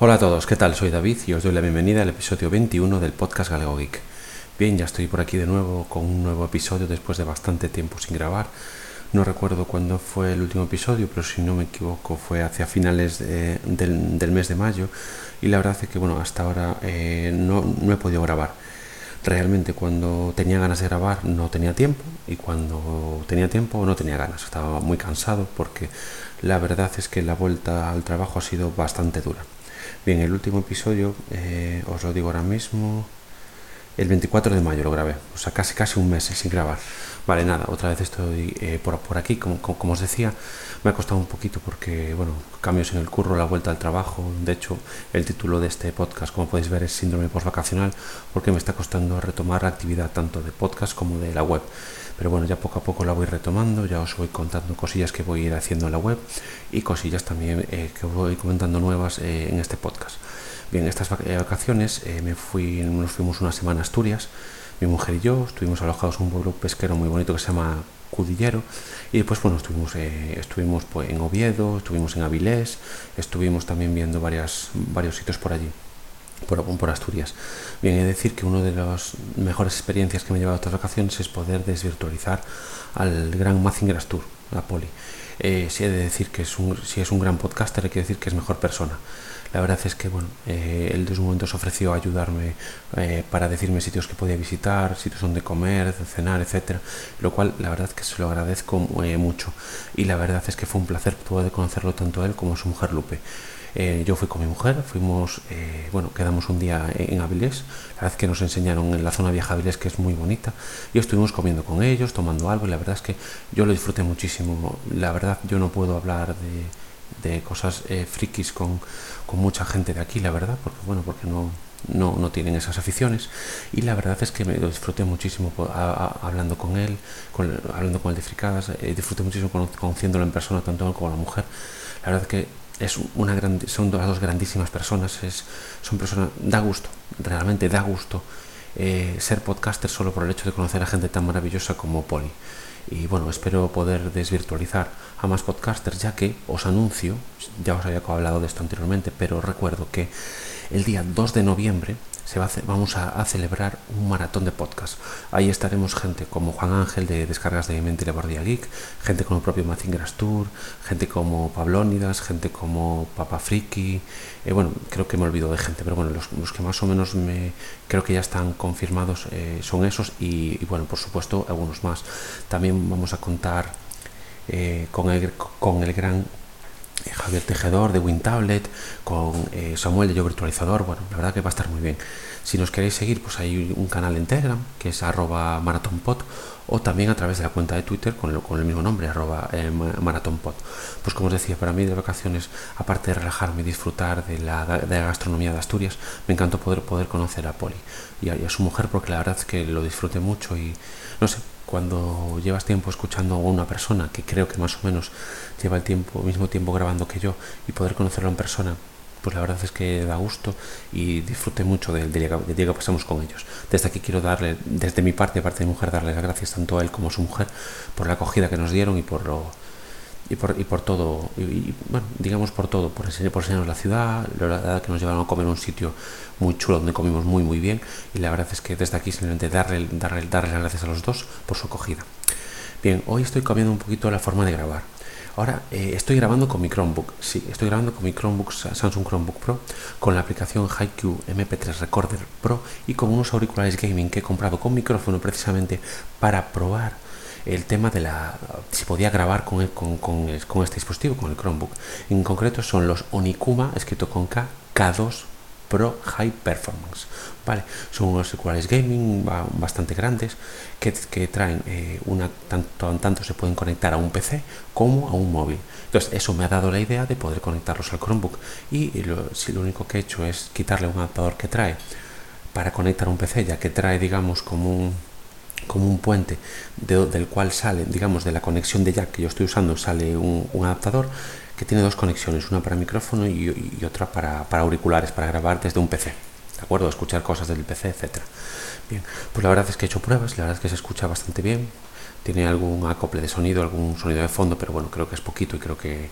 Hola a todos, ¿qué tal? Soy David y os doy la bienvenida al episodio 21 del podcast Galego Geek. Bien, ya estoy por aquí de nuevo con un nuevo episodio después de bastante tiempo sin grabar. No recuerdo cuándo fue el último episodio, pero si no me equivoco fue hacia finales del, mes de mayo y la verdad es que bueno, hasta ahora eh, no, no he podido grabar. Realmente cuando tenía ganas de grabar no tenía tiempo y cuando tenía tiempo no tenía ganas. Estaba muy cansado porque la verdad es que la vuelta al trabajo ha sido bastante dura. Bien, el último episodio, eh, os lo digo ahora mismo, el 24 de mayo lo grabé, o sea, casi casi un mes sin grabar. Vale, nada, otra vez estoy eh, por, por, aquí, como, como, os decía, me ha costado un poquito porque, bueno, cambios en el curro, la vuelta al trabajo, de hecho, el título de este podcast, como podéis ver, es síndrome postvacacional, porque me está costando retomar la actividad tanto de podcast como de la web. Pero bueno, ya poco a poco la voy retomando, ya os voy contando cosillas que voy a ir haciendo en la web y cosillas también eh, que voy comentando nuevas eh, en este podcast. Bien, estas vacaciones me fui, nos fuimos una semana a Asturias, mi mujer y yo estuvimos alojados en un pueblo pesquero muy bonito que se llama Cudillero y después bueno estuvimos eh, estuvimos pues, en Oviedo estuvimos en Avilés estuvimos también viendo varias varios sitios por allí por, por Asturias. Bien he de decir que una de las mejores experiencias que me he llevado a estas vacaciones es poder desvirtualizar al gran Mazinger Tour la poli eh, si he de decir que es un, si es un gran podcaster hay que decir que es mejor persona la verdad es que bueno, eh, él de su momento se ofreció ayudarme eh, para decirme sitios que podía visitar, sitios donde comer, cenar, etcétera, lo cual la verdad es que se lo agradezco eh, mucho y la verdad es que fue un placer poder conocerlo tanto a él como a su mujer Lupe. Eh, yo fui con mi mujer, fuimos, eh, bueno, quedamos un día en Avilés, la verdad es que nos enseñaron en la zona vieja Avilés que es muy bonita y estuvimos comiendo con ellos, tomando algo y la verdad es que yo lo disfruté muchísimo. La verdad yo no puedo hablar de, de cosas eh, frikis con, con mucha gente de aquí, la verdad, porque bueno, porque no, no, no, tienen esas aficiones y la verdad es que me lo disfruté muchísimo a, a, hablando con él, con, hablando con el de Fricadas, eh, disfruté muchísimo conociéndolo en persona, tanto él como la mujer. La verdad es que es una gran, son dos, dos grandísimas personas, es, son personas, da gusto, realmente da gusto eh, ser podcaster solo por el hecho de conocer a gente tan maravillosa como Poli. Y bueno, espero poder desvirtualizar a más podcasters, ya que os anuncio, ya os había hablado de esto anteriormente, pero recuerdo que el día 2 de noviembre se va a vamos a, celebrar un maratón de podcast. Ahí estaremos gente como Juan Ángel de Descargas de Mente y la Bardía Geek, gente como el propio Mazingeras Tour, gente como Pablónidas, gente como Papa Friki. Eh, bueno, creo que me olvido de gente, pero bueno, los, los, que más o menos me creo que ya están confirmados eh, son esos y, y, bueno, por supuesto, algunos más. También vamos a contar eh, con, el, con el gran Javier Tejedor de WinTablet, con eh, Samuel de Yo Virtualizador, bueno, la verdad que va a estar muy bien. Si nos queréis seguir, pues hay un canal en Telegram, que es arroba maratonpod, o también a través de la cuenta de Twitter con el, con el mismo nombre, arroba eh. Pues como os decía, para mí de vacaciones, aparte de relajarme y disfrutar de la, de la gastronomía de Asturias, me encantó poder, poder conocer a Poli y a, y a su mujer, porque la verdad es que lo disfruté mucho y, no sé, cuando llevas tiempo escuchando a una persona que creo que más o menos lleva el tiempo, mismo tiempo grabando que yo y poder conocerlo en persona, pues la verdad es que da gusto y disfrute mucho del día, que pasamos con ellos. Desde aquí quiero darle, desde mi parte, parte de mujer, darle las gracias tanto a él como a su mujer por la acogida que nos dieron y por lo y por, y por todo, y, bueno, digamos por todo, por enseñarnos la ciudad, la verdad que nos llevaron a comer un sitio muy chulo donde comimos muy muy bien y la verdad es que desde aquí simplemente darle, darle, darle las gracias a los dos por su acogida. Bien, hoy estoy cambiando un poquito la forma de grabar. Ahora eh, estoy grabando con mi Chromebook, sí, estoy grabando con mi Chromebook, Samsung Chromebook Pro, con la aplicación HiQ MP3 Recorder Pro y con unos auriculares gaming que he comprado con micrófono precisamente para probar el tema de la si podía grabar con, el, con, con, este dispositivo, con el Chromebook. En concreto son los Onikuma, escrito con K, K2 Pro High Performance. Vale, son unos auriculares gaming bastante grandes que, que traen eh, una tanto, tanto se pueden conectar a un PC como a un móvil. Entonces, eso me ha dado la idea de poder conectarlos al Chromebook. Y lo, si lo único que he hecho es quitarle un adaptador que trae para conectar un PC, ya que trae, digamos, como un como un puente de, del cual sale, digamos, de la conexión de jack que yo estoy usando, sale un, adaptador que tiene dos conexiones, una para micrófono y, otra para, auriculares, para grabar desde un PC, ¿de acuerdo? Escuchar cosas del PC, etcétera. Bien, pues la verdad es que he hecho pruebas, la verdad es que se escucha bastante bien, tiene algún acople de sonido, algún sonido de fondo, pero bueno, creo que es poquito y creo que,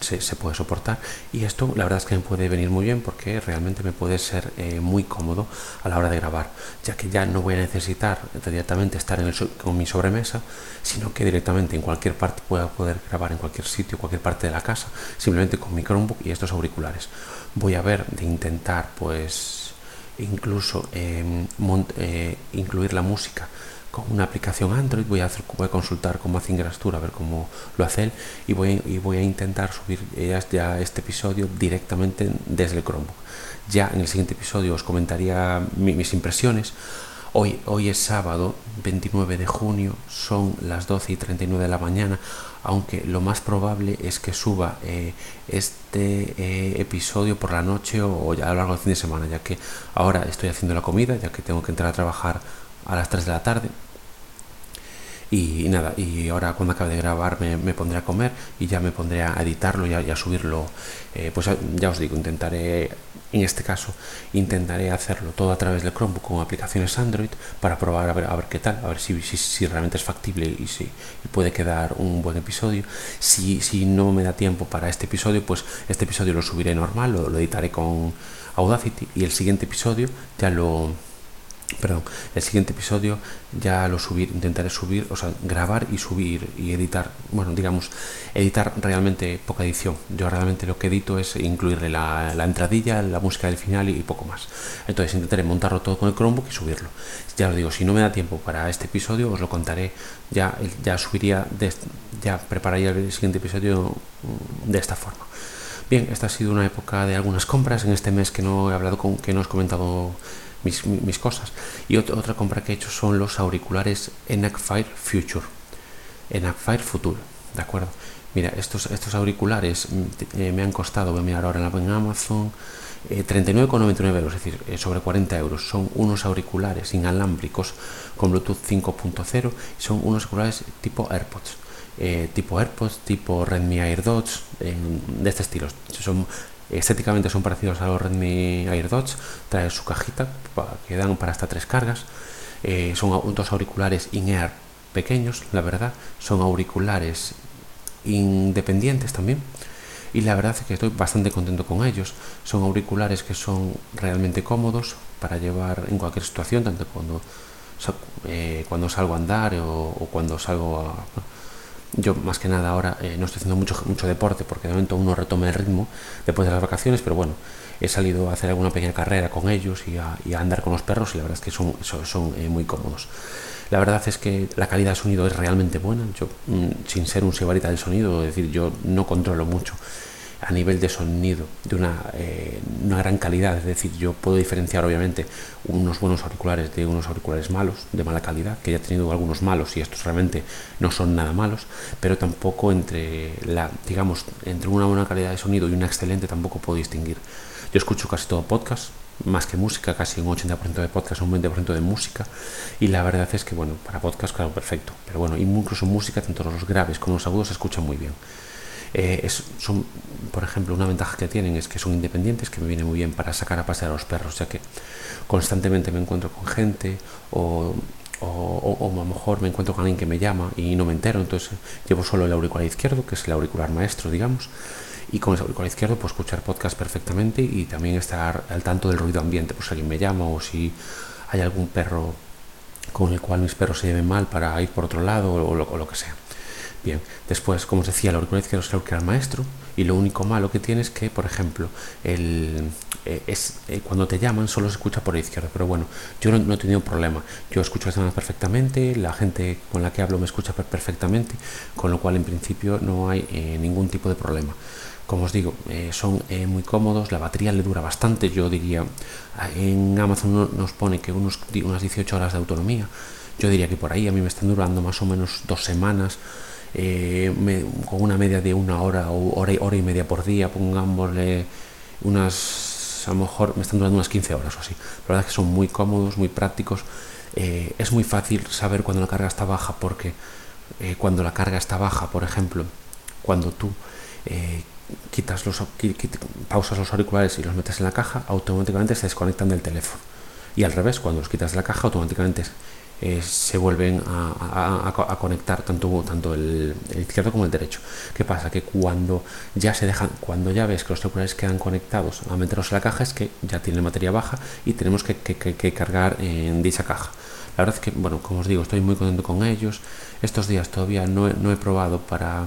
se, puede soportar y esto la verdad es que me puede venir muy bien porque realmente me puede ser eh, muy cómodo a la hora de grabar, ya que ya no voy a necesitar directamente estar en el, con mi sobremesa, sino que directamente en cualquier parte pueda poder grabar en cualquier sitio, cualquier parte de la casa, simplemente con mi Chromebook y estos auriculares. Voy a ver de intentar pues incluso em, eh, incluir la música con una aplicación Android, voy a, hacer, voy a consultar con Mazingrastur a ver cómo lo hace él y voy, y voy a intentar subir ya este episodio directamente desde el Chromebook. Ya en el siguiente episodio os comentaría mis impresiones. Hoy, hoy es sábado 29 de junio, son las 12 y 39 de la mañana, aunque lo más probable es que suba eh, este eh, episodio por la noche o, ya a lo largo del fin de semana, ya que ahora estoy haciendo la comida, ya que tengo que entrar a trabajar a las 3 de la tarde y, nada, y ahora cuando acabe de grabar me, pondré a comer y ya me pondré a editarlo y a, subirlo. Eh, pues ya os digo, intentaré, en este caso, intentaré hacerlo todo a través del Chromebook con aplicaciones Android para probar a ver, a ver qué tal, a ver si, si, realmente es factible y si puede quedar un buen episodio. Si, si no me da tiempo para este episodio, pues este episodio lo subiré normal, lo editaré con Audacity y el siguiente episodio ya lo perdón, el siguiente episodio ya lo subir, intentaré subir, o sea, grabar y subir y editar, bueno, digamos, editar realmente poca edición. Yo realmente lo que edito es incluirle la, entradilla, la música del final y, poco más. Entonces intentaré montarlo todo con el Chromebook y subirlo. Ya os digo, si no me da tiempo para este episodio, os lo contaré, ya, ya subiría, ya prepararía el siguiente episodio de esta forma. Bien, esta ha sido una época de algunas compras en este mes que no he hablado con, que no os he comentado mis, cosas. Y otra, compra que he hecho son los auriculares ENAC Fire Future. ENAC Fire Future, ¿de acuerdo? Mira, estos, estos auriculares mm, eh, me han costado, voy a mirar ahora en, Amazon, 39,99 eh, euros, es decir, eh, sobre 40 euros. Son unos auriculares inalámbricos con Bluetooth 5.0 son unos auriculares tipo AirPods. tipo AirPods, tipo Redmi AirDots, de este estilo. Son Estéticamente son parecidos a los Redmi AirDots, trae su cajita que dan para hasta tres cargas. Eh, son dos auriculares in-ear pequeños, la verdad, son auriculares independientes también. Y la verdad es que estoy bastante contento con ellos. Son auriculares que son realmente cómodos para llevar en cualquier situación, tanto cuando, eh, cuando salgo a andar o, o cuando salgo a, yo más que nada ahora eh, no estoy haciendo mucho, mucho deporte porque de momento uno retome el ritmo después de las vacaciones, pero bueno, he salido a hacer alguna pequeña carrera con ellos y a, andar con los perros y la verdad es que son, son, eh, muy cómodos. La verdad es que la calidad de sonido es realmente buena. Yo, mm, sin ser un sibarita del sonido, es decir, yo no controlo mucho a nivel de sonido de una, eh, una, gran calidad. Es decir, yo puedo diferenciar obviamente unos buenos auriculares de unos auriculares malos, de mala calidad, que ya he tenido algunos malos y estos realmente no son nada malos, pero tampoco entre la, digamos, entre una buena calidad de sonido y una excelente tampoco puedo distinguir. Yo escucho casi todo podcast, más que música, casi un 80% de podcast, un 20% de música. Y la verdad es que, bueno, para podcast, claro, perfecto. Pero bueno, incluso música, tanto los graves como los agudos, se escuchan muy bien. Eh, son, por ejemplo, una ventaja que tienen es que son independientes, que me viene muy bien para sacar a pasear a los perros, ya que constantemente me encuentro con gente o, o, a lo mejor me encuentro con alguien que me llama y no me entero, entonces llevo solo el auricular izquierdo, que es el auricular maestro, digamos, y con ese auricular izquierdo puedo escuchar podcast perfectamente y también estar al tanto del ruido ambiente, pues si alguien me llama o si hay algún perro con el cual mis perros se lleven mal para ir por otro lado o lo que sea. Bien, después, como os decía, el auricular izquierdo es el auricular maestro y lo único malo que tiene es que, por ejemplo, el, eh, es, eh, cuando te llaman solo se escucha por el izquierdo, pero bueno, yo no, he tenido problema. Yo escucho las llamadas perfectamente, la gente con la que hablo me escucha perfectamente, con lo cual en principio no hay eh, ningún tipo de problema. Como os digo, son muy cómodos, la batería le dura bastante, yo diría, en Amazon nos pone que unos, unas 18 horas de autonomía, yo diría que por ahí a mí me están durando más o menos dos semanas eh, con una media de una hora o hora y, hora y media por día, pongámosle unas, a lo mejor me están durando unas 15 horas o así. La verdad es que son muy cómodos, muy prácticos. Eh, es muy fácil saber cuando la carga está baja porque eh, cuando la carga está baja, por ejemplo, cuando tú quitas los, pausas los auriculares y los metes en la caja, automáticamente se desconectan del teléfono. Y al revés, cuando los quitas de la caja, automáticamente eh, se vuelven a, conectar tanto, tanto el, izquierdo como el derecho. ¿Qué pasa? Que cuando ya se dejan, cuando ya ves que los auriculares quedan conectados a meterlos en la caja es que ya tienen materia baja y tenemos que, cargar en dicha caja. La verdad es que, bueno, como os digo, estoy muy contento con ellos. Estos días todavía no he, probado para,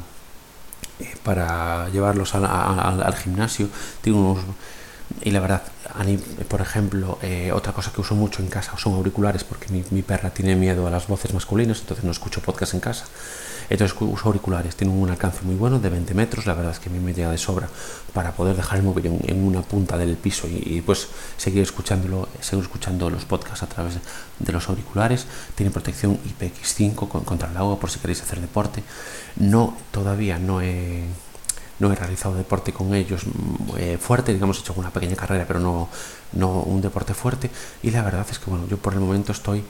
eh, para llevarlos al, al gimnasio. Tengo unos y la verdad, por ejemplo, eh, otra cosa que uso mucho en casa son auriculares porque mi, perra tiene miedo a las voces masculinas, entonces no escucho podcast en casa. Entonces uso auriculares, tienen un alcance muy bueno de 20 metros, la verdad es que a mí me llega de sobra para poder dejar el móvil en, una punta del piso y, pues seguir escuchándolo, seguir escuchando los podcasts a través de, los auriculares. Tiene protección IPX5 contra el agua por si queréis hacer deporte. No, todavía no he no he realizado deporte con ellos mm, eh, fuerte, digamos, he hecho una pequeña carrera, pero no, no un deporte fuerte. Y la verdad es que, bueno, yo por el momento estoy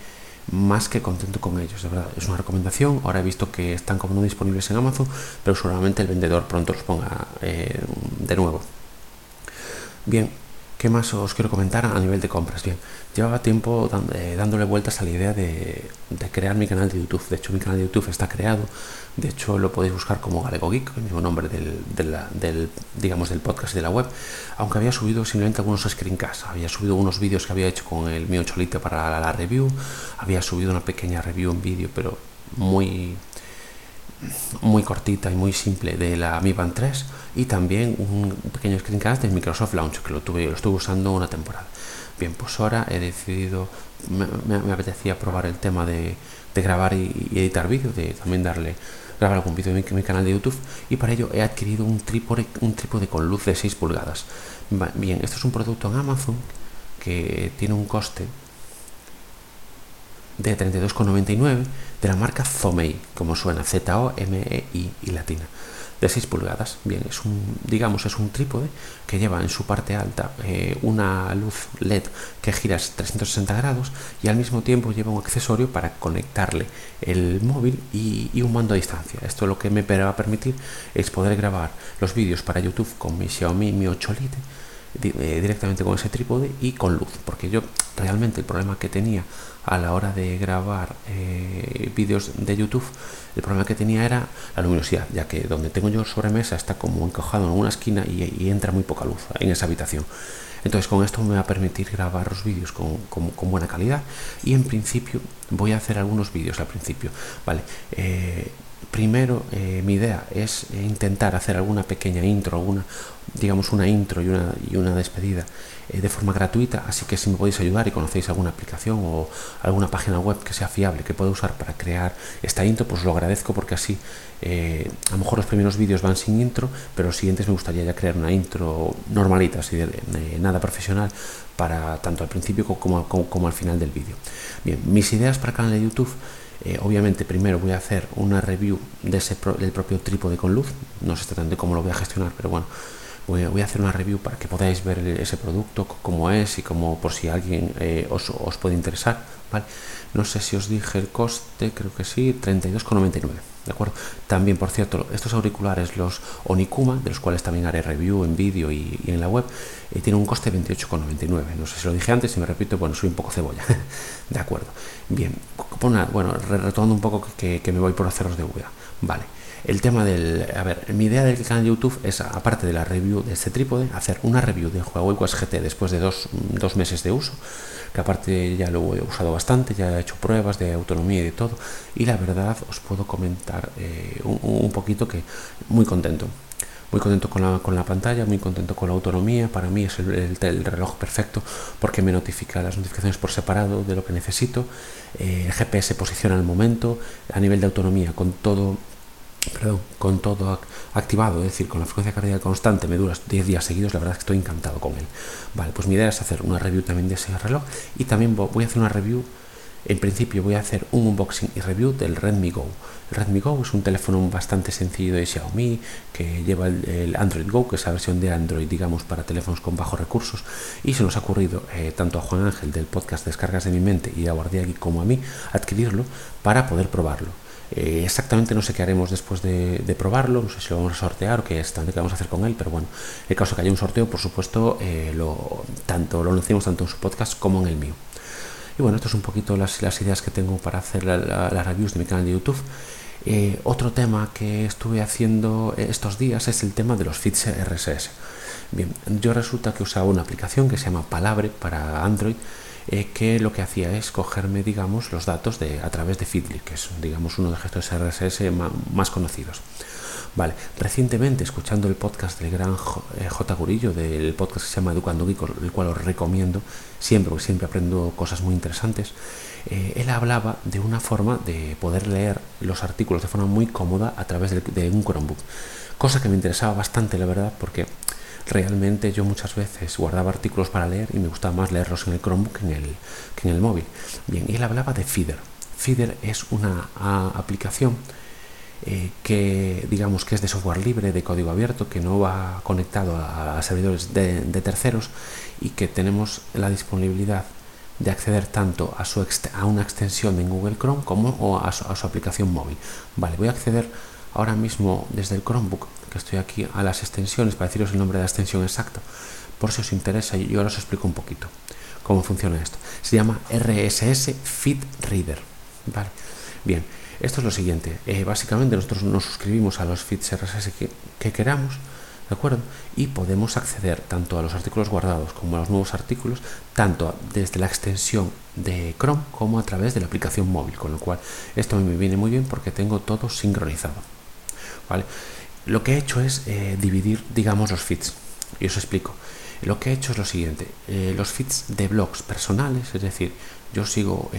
más que contento con ellos, de verdad. Es una recomendación. Ahora he visto que están como no disponibles en Amazon, pero seguramente el vendedor pronto los ponga eh, de nuevo. Bien, ¿Qué más os quiero comentar a nivel de compras? Bien, llevaba tiempo eh, dándole vueltas a la idea de, crear mi canal de YouTube. De hecho, mi canal de YouTube está creado. De hecho, lo podéis buscar como Galego Geek, el mismo nombre del, digamos, del podcast y de la web. Aunque había subido simplemente algunos screencasts. Había subido unos vídeos que había hecho con el mío cholito para la review. Había subido una pequeña review en vídeo, pero muy muy cortita y muy simple de la Mi Band 3 y también un pequeño screencast del Microsoft Launch que lo tuve lo estuve usando una temporada. Bien pues ahora he decidido me, apetecía probar el tema de, grabar y, editar vídeo de también darle grabar algún vídeo en mi, canal de YouTube y para ello he adquirido un trípode un trípode con luz de 6 pulgadas. Bien esto es un producto en Amazon que tiene un coste de 32,99 de la marca Zomei, como suena, Z-O-M-E-I y latina, de 6 pulgadas. Bien, es un, digamos, es un trípode que lleva en su parte alta eh, una luz LED que gira 360 grados y al mismo tiempo lleva un accesorio para conectarle el móvil y, un mando a distancia. Esto lo que me va a permitir es poder grabar los vídeos para YouTube con mi Xiaomi Mi 8 Lite eh, directamente con ese trípode y con luz, porque yo realmente el problema que tenía a la hora de grabar eh, vídeos de YouTube, el problema que tenía era la luminosidad, ya que donde tengo yo sobremesa está como encajado en una esquina y, entra muy poca luz en esa habitación. Entonces con esto me va a permitir grabar los vídeos con, con, buena calidad y en principio voy a hacer algunos vídeos al principio. Vale, eh, primero eh, mi idea es intentar hacer alguna pequeña intro, alguna, digamos una intro y una, y una despedida eh, de forma gratuita, así que si me podéis ayudar y conocéis alguna aplicación o alguna página web que sea fiable, que pueda usar para crear esta intro, pues lo agradezco porque así eh, a lo mejor los primeros vídeos van sin intro, pero los siguientes me gustaría ya crear una intro normalita, así de, nada profesional, para tanto al principio como, como, al final del vídeo. Bien, mis ideas para el canal de YouTube. Eh, obviamente primero voy a hacer una review de ese del propio trípode con luz, no sé exactamente cómo lo voy a gestionar, pero bueno, voy, a hacer una review para que podáis ver ese producto, cómo es y cómo por si alguien eh, os, os, puede interesar. ¿vale? No sé si os dije el coste, creo que sí, 32,99. ¿De acuerdo? También, por cierto, estos auriculares, los Onikuma, de los cuales también haré review en vídeo y, en la web, eh, tienen un coste de 28,99. No sé si lo dije antes, si me repito, bueno, soy un poco cebolla. de acuerdo. Bien, bueno, retomando un poco que, me voy por haceros de huida. Vale. El tema del. A ver, mi idea del canal de YouTube es, aparte de la review de este trípode, hacer una review de Huawei Quest GT después de dos, dos meses de uso, que aparte ya lo he usado bastante, ya he hecho pruebas de autonomía y de todo, y la verdad os puedo comentar eh, un, poquito que muy contento muy contento con la, con la, pantalla, muy contento con la autonomía. Para mí es el, el, reloj perfecto porque me notifica las notificaciones por separado de lo que necesito. Eh, el GPS posiciona el momento a nivel de autonomía con todo perdón, con todo activado, es decir, con la frecuencia cardíaca constante, me dura 10 días seguidos, la verdad es que estoy encantado con él. Vale, pues mi idea es hacer una review también de ese reloj y también voy a hacer una review, en principio voy a hacer un unboxing y review del Redmi Go. El Redmi Go es un teléfono bastante sencillo de Xiaomi que lleva el, Android Go, que es la versión de Android, digamos, para teléfonos con bajos recursos y se nos ha ocurrido eh, tanto a Juan Ángel del podcast Descargas de mi mente y a Guardiagui como a mí adquirirlo para poder probarlo eh, exactamente no sé qué haremos después de, probarlo, no sé si lo vamos a sortear o qué exactamente vamos a hacer con él, pero bueno, el caso que haya un sorteo, por supuesto, eh, lo, tanto lo anunciamos tanto en su podcast como en el mío. Y bueno, esto es un poquito las, las ideas que tengo para hacer las reviews de mi canal de YouTube. Eh, otro tema que estuve haciendo estos días es el tema de los feeds RSS. Bien, yo resulta que usaba una aplicación que se llama Palabre para Android, eh, que lo que hacía es cogerme, digamos, los datos de, a través de Feedly, que es, digamos, uno de los gestores RSS más conocidos. Vale, recientemente escuchando el podcast del gran J. Eh, Gurillo, del podcast que se llama Educando Geek, el cual os recomiendo siempre, porque siempre aprendo cosas muy interesantes, eh, él hablaba de una forma de poder leer los artículos de forma muy cómoda a través de, un Chromebook, cosa que me interesaba bastante, la verdad, porque realmente yo muchas veces guardaba artículos para leer y me gustaba más leerlos en el Chromebook que en el, que en el móvil. Bien, y él hablaba de Feeder. Feeder es una aplicación eh, que digamos que es de software libre, de código abierto, que no va conectado a, servidores de, terceros y que tenemos la disponibilidad de acceder tanto a, su a una extensión en Google Chrome como a su, aplicación móvil. Vale, voy a acceder ahora mismo desde el Chromebook, que estoy aquí, a las extensiones, para deciros el nombre de la extensión exacta, por si os interesa, y ahora os explico un poquito cómo funciona esto. Se llama RSS Feed Reader. Vale, bien. Esto es lo siguiente, eh, básicamente nosotros nos suscribimos a los feeds RSS que, queramos, ¿de acuerdo? Y podemos acceder tanto a los artículos guardados como a los nuevos artículos, tanto desde la extensión de Chrome como a través de la aplicación móvil, con lo cual esto me viene muy bien porque tengo todo sincronizado. ¿vale? Lo que he hecho es eh, dividir, digamos, los feeds, y os explico. Lo que he hecho es lo siguiente, eh, los feeds de blogs personales, es decir, yo sigo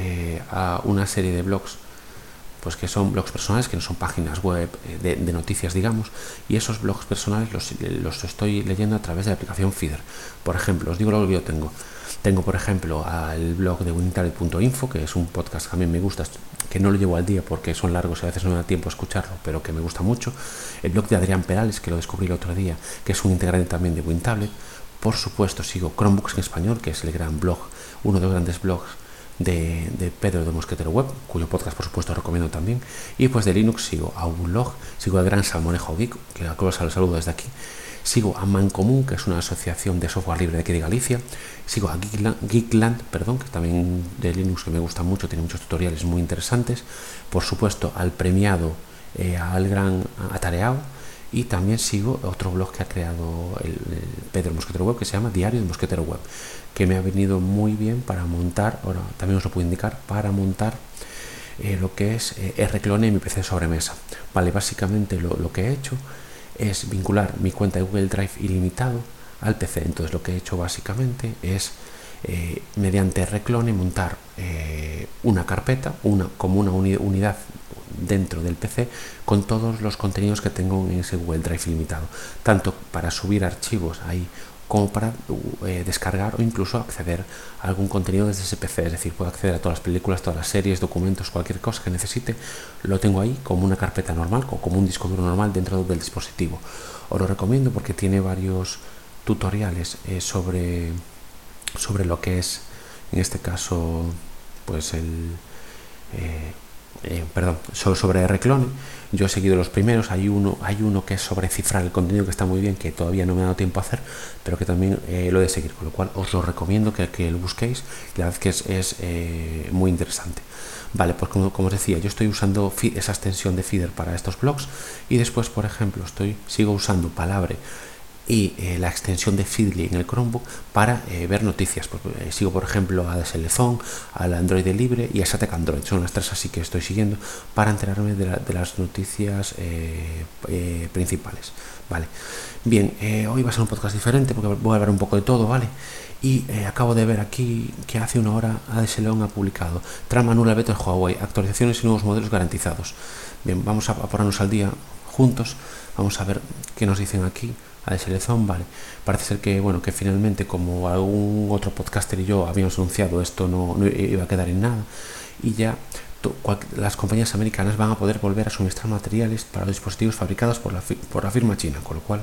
a una serie de blogs pues que son blogs personales, que no son páginas web eh, de, noticias, digamos, y esos blogs personales los, estoy leyendo a través de la aplicación Feeder. Por ejemplo, os digo lo que yo tengo. Tengo, por ejemplo, al blog de winternet.info, que es un podcast que a mí me gusta, que no lo llevo al día porque son largos y a veces no me da tiempo a escucharlo, pero que me gusta mucho. El blog de Adrián Perales, que lo descubrí el otro día, que es un integrante también de WinTablet. Por supuesto, sigo Chromebooks en español, que es el gran blog, uno de los grandes blogs de, Pedro de Mosquetero Web, cuyo podcast por supuesto recomiendo también. Y pues de Linux sigo a blog sigo al Gran Salmonejo Geek, que a los saludo desde aquí. Sigo a Mancomún, que es una asociación de software libre de aquí de Galicia. Sigo a Geekland, perdón, que también de Linux que me gusta mucho, tiene muchos tutoriales muy interesantes. Por supuesto al premiado, eh, al gran Atareado y también sigo otro blog que ha creado el, Pedro Mosquetero Web que se llama Diario de Mosquetero Web que me ha venido muy bien para montar ahora también os lo puedo indicar para montar eh, lo que es eh, Rclone en mi PC sobremesa vale básicamente lo, lo, que he hecho es vincular mi cuenta de Google Drive ilimitado al PC entonces lo que he hecho básicamente es eh, mediante Reclone montar eh, una carpeta una como una unidad dentro del PC con todos los contenidos que tengo en ese Google Drive limitado, tanto para subir archivos ahí como para eh, descargar o incluso acceder a algún contenido desde ese PC, es decir, puedo acceder a todas las películas, todas las series, documentos, cualquier cosa que necesite, lo tengo ahí como una carpeta normal o como un disco duro normal dentro del dispositivo. Os lo recomiendo porque tiene varios tutoriales eh, sobre, sobre lo que es, en este caso, pues el... Eh, eh, perdón, sobre Reclone. Yo he seguido los primeros, hay uno, hay uno que es sobre cifrar el contenido que está muy bien, que todavía no me ha dado tiempo a hacer, pero que también eh, lo he de seguir, con lo cual os lo recomiendo que, que lo busquéis, la verdad que es, eh, muy interesante. Vale, pues como, como, os decía, yo estoy usando esa extensión de feeder para estos blogs y después, por ejemplo, estoy, sigo usando Palabre y eh, la extensión de Feedly en el Chromebook para eh, ver noticias. Pues, sigo, por ejemplo, a Deselezón, al Android Libre y a Satec Android. Son las tres así que estoy siguiendo para enterarme de, las noticias principales. Vale. Bien, hoy va a ser un podcast diferente porque voy a hablar un poco de todo, ¿vale? Y acabo de ver aquí que hace una hora León ha publicado Trama nula beta en Huawei, actualizaciones y nuevos modelos garantizados. Bien, vamos a ponernos al día juntos. Vamos a ver qué nos dicen aquí a selección, vale. Parece ser que, bueno, que finalmente, como algún otro podcaster y yo habíamos anunciado, esto no, iba a quedar en nada. Y ya las compañías americanas van a poder volver a suministrar materiales para los dispositivos fabricados por la, por la firma china, con lo cual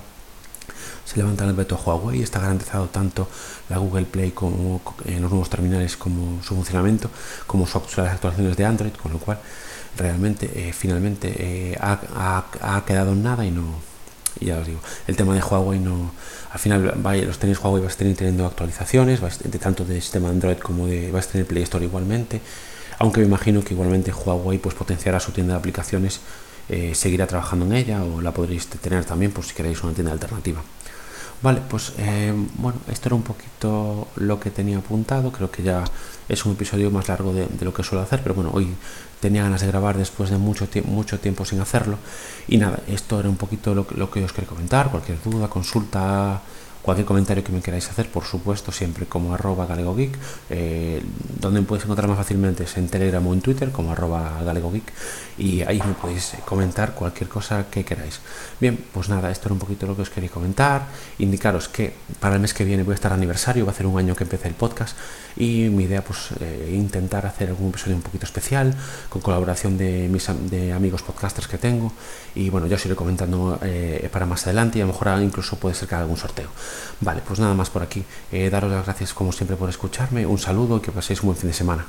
se levanta el veto a Huawei está garantizado tanto la Google Play como en los nuevos terminales como su funcionamiento, como su, las actualizaciones de Android, con lo cual realmente eh, finalmente eh, ha, quedado en nada y no, ya os digo, el tema de Huawei no, al final los tenéis Huawei vais a tener teniendo actualizaciones, de tanto de sistema Android como de, vais a tener Play Store igualmente, aunque me imagino que igualmente Huawei pues potenciará su tienda de aplicaciones, eh, seguirá trabajando en ella o la podréis tener también por si queréis una tienda alternativa. Vale, pues eh, bueno, esto era un poquito lo que tenía apuntado. Creo que ya es un episodio más largo de, lo que suelo hacer, pero bueno, hoy tenía ganas de grabar después de mucho, mucho tiempo sin hacerlo. Y nada, esto era un poquito lo, lo que os quería comentar. Cualquier duda, consulta Cualquier comentario que me queráis hacer, por supuesto, siempre como arroba galegogeek. Eh, donde me podéis encontrar más fácilmente es en Telegram o en Twitter como arroba galegogeek. Y ahí me podéis comentar cualquier cosa que queráis. Bien, pues nada, esto era un poquito lo que os quería comentar. Indicaros que para el mes que viene voy a estar aniversario, va a ser un año que empecé el podcast. Y mi idea, pues, eh, intentar hacer algún episodio un poquito especial, con colaboración de mis amigos podcasters que tengo. Y bueno, ya os iré comentando eh, para más adelante y a lo mejor incluso puede ser que haga algún sorteo. Vale, pues nada más por aquí. Eh, daros las gracias como siempre por escucharme, un saludo y que paséis un buen fin de semana.